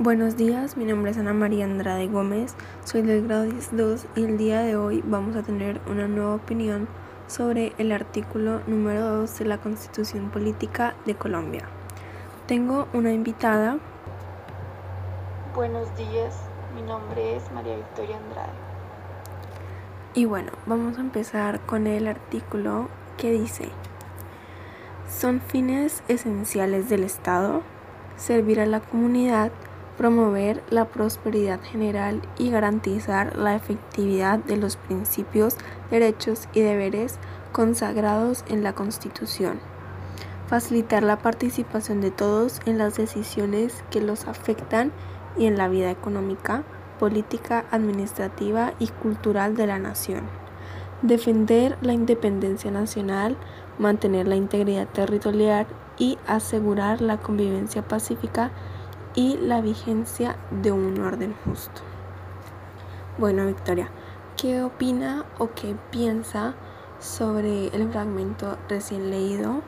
Buenos días, mi nombre es Ana María Andrade Gómez, soy del grado 10.2 y el día de hoy vamos a tener una nueva opinión sobre el artículo número 2 de la Constitución Política de Colombia. Tengo una invitada. Buenos días, mi nombre es María Victoria Andrade. Y bueno, vamos a empezar con el artículo que dice, son fines esenciales del Estado servir a la comunidad promover la prosperidad general y garantizar la efectividad de los principios, derechos y deberes consagrados en la Constitución, facilitar la participación de todos en las decisiones que los afectan y en la vida económica, política, administrativa y cultural de la nación, defender la independencia nacional, mantener la integridad territorial y asegurar la convivencia pacífica y la vigencia de un orden justo. Bueno, Victoria, ¿qué opina o qué piensa sobre el fragmento recién leído?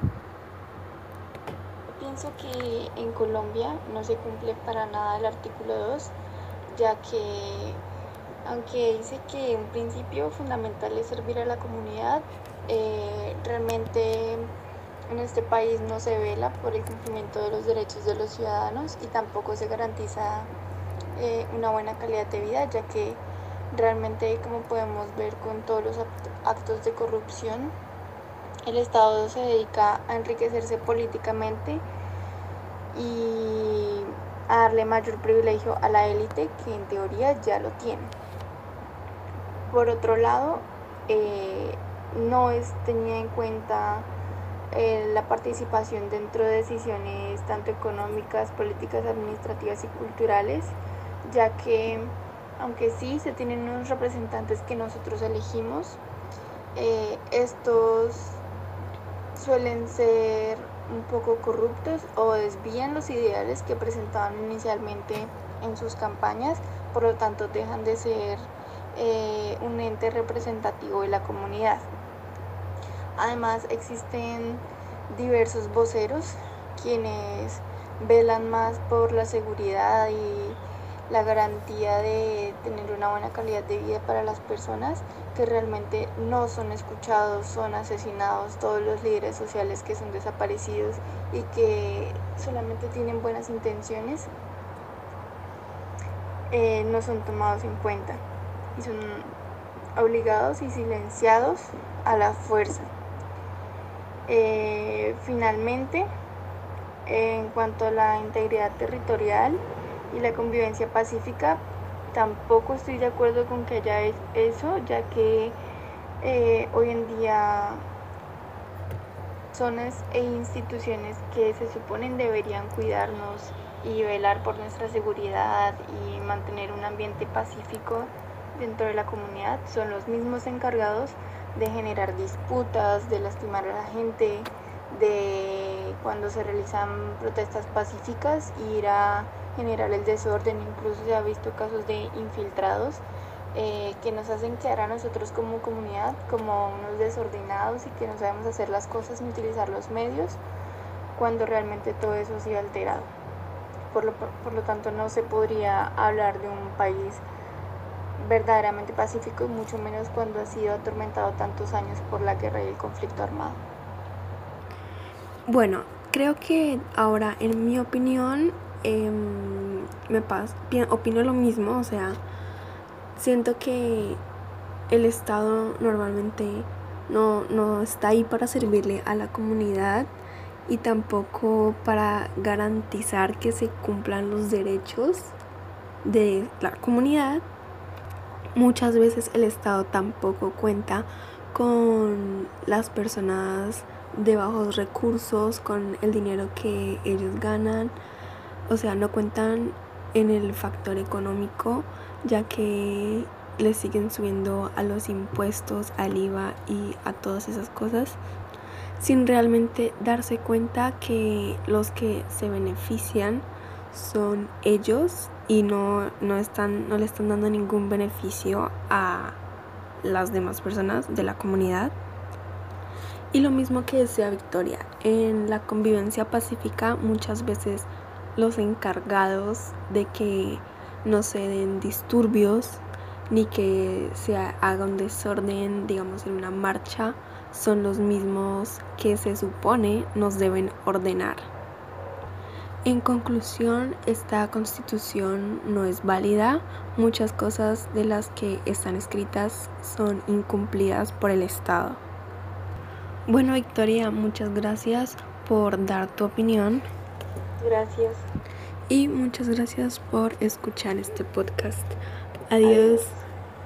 Pienso que en Colombia no se cumple para nada el artículo 2, ya que aunque dice que un principio fundamental es servir a la comunidad, eh, realmente en este país no se vela por el cumplimiento de los derechos de los ciudadanos y tampoco se garantiza eh, una buena calidad de vida, ya que realmente, como podemos ver con todos los actos de corrupción, el Estado se dedica a enriquecerse políticamente y a darle mayor privilegio a la élite que en teoría ya lo tiene. Por otro lado, eh, no es tenida en cuenta eh, la participación dentro de decisiones tanto económicas, políticas, administrativas y culturales, ya que aunque sí se tienen unos representantes que nosotros elegimos, eh, estos suelen ser un poco corruptos o desvían los ideales que presentaban inicialmente en sus campañas, por lo tanto dejan de ser eh, un ente representativo de la comunidad. Además existen diversos voceros quienes velan más por la seguridad y la garantía de tener una buena calidad de vida para las personas que realmente no son escuchados, son asesinados, todos los líderes sociales que son desaparecidos y que solamente tienen buenas intenciones eh, no son tomados en cuenta y son obligados y silenciados a la fuerza. Eh, finalmente, en cuanto a la integridad territorial y la convivencia pacífica, tampoco estoy de acuerdo con que haya eso, ya que eh, hoy en día zonas e instituciones que se suponen deberían cuidarnos y velar por nuestra seguridad y mantener un ambiente pacífico dentro de la comunidad son los mismos encargados de generar disputas, de lastimar a la gente, de cuando se realizan protestas pacíficas, ir a generar el desorden, incluso se ha visto casos de infiltrados eh, que nos hacen quedar a nosotros como comunidad como unos desordenados y que no sabemos hacer las cosas ni utilizar los medios cuando realmente todo eso ha sido alterado. Por lo, por lo tanto no se podría hablar de un país verdaderamente pacífico y mucho menos cuando ha sido atormentado tantos años por la guerra y el conflicto armado. Bueno, creo que ahora, en mi opinión, em, me pasa, opino lo mismo, o sea, siento que el Estado normalmente no, no está ahí para servirle a la comunidad y tampoco para garantizar que se cumplan los derechos de la comunidad muchas veces el Estado tampoco cuenta con las personas de bajos recursos, con el dinero que ellos ganan, o sea, no cuentan en el factor económico, ya que le siguen subiendo a los impuestos, al IVA y a todas esas cosas, sin realmente darse cuenta que los que se benefician son ellos y no, no, están, no le están dando ningún beneficio a las demás personas de la comunidad. Y lo mismo que decía Victoria, en la convivencia pacífica muchas veces los encargados de que no se den disturbios ni que se haga un desorden, digamos, en una marcha, son los mismos que se supone nos deben ordenar. En conclusión, esta constitución no es válida. Muchas cosas de las que están escritas son incumplidas por el Estado. Bueno, Victoria, muchas gracias por dar tu opinión. Gracias. Y muchas gracias por escuchar este podcast. Adiós.